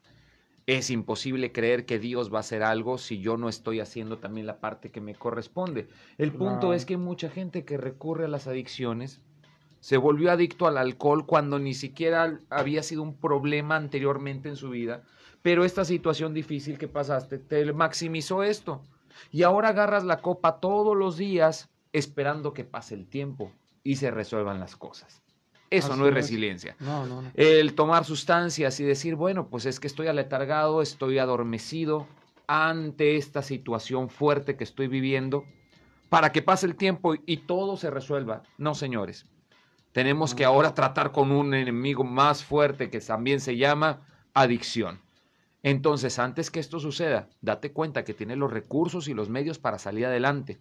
es imposible creer que Dios va a hacer algo si yo no estoy haciendo también la parte que me corresponde. El punto es que mucha gente que recurre a las adicciones se volvió adicto al alcohol cuando ni siquiera había sido un problema anteriormente en su vida, pero esta situación difícil que pasaste te maximizó esto. Y ahora agarras la copa todos los días esperando que pase el tiempo y se resuelvan las cosas. Eso no es resiliencia. El tomar sustancias y decir, bueno, pues es que estoy aletargado, estoy adormecido ante esta situación fuerte que estoy viviendo, para que pase el tiempo y todo se resuelva. No, señores. Tenemos que ahora tratar con un enemigo más fuerte que también se llama adicción. Entonces, antes que esto suceda, date cuenta que tienes los recursos y los medios para salir adelante.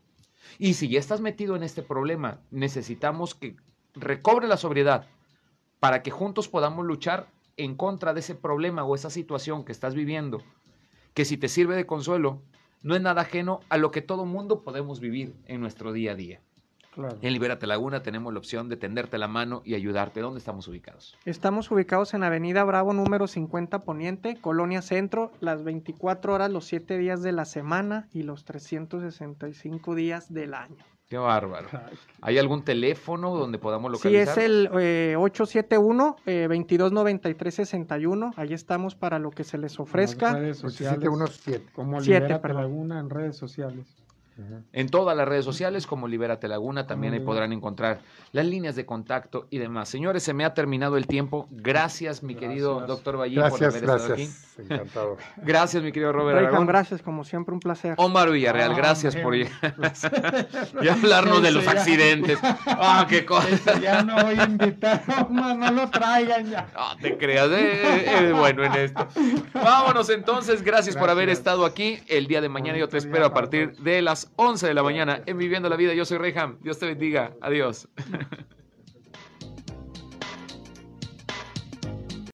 Y si ya estás metido en este problema, necesitamos que recobre la sobriedad para que juntos podamos luchar en contra de ese problema o esa situación que estás viviendo, que si te sirve de consuelo, no es nada ajeno a lo que todo mundo podemos vivir en nuestro día a día. En Libérate Laguna tenemos la opción de tenderte la mano y ayudarte. ¿Dónde estamos ubicados? Estamos ubicados en Avenida Bravo número 50 Poniente, Colonia Centro, las 24 horas, los 7 días de la semana y los 365 días del año. Qué bárbaro. ¿Hay algún teléfono donde podamos localizar? Sí, es el 871-2293-61. Eh, Ahí estamos para lo que se les ofrezca. En redes sociales, Como Libérate Laguna en redes sociales. En todas las redes sociales como Libérate Laguna también ahí podrán encontrar las líneas de contacto y demás. Señores, se me ha terminado el tiempo. Gracias, mi querido doctor Valle, por haber estado aquí. Encantado. (laughs) Gracias, mi querido Robert Aragón. Gracias, como siempre, un placer. Omar Villarreal, gracias por (laughs) y hablarnos de los accidentes. Ah, qué cosa. Ya no voy a invitar, Omar, no lo traigan ya. No te creas, eh, bueno en esto. Vámonos entonces, gracias, por haber estado aquí. El día de mañana yo te espero a partir de las 11 de la mañana en Viviendo la Vida. Yo soy Reyham. Dios te bendiga. Adiós.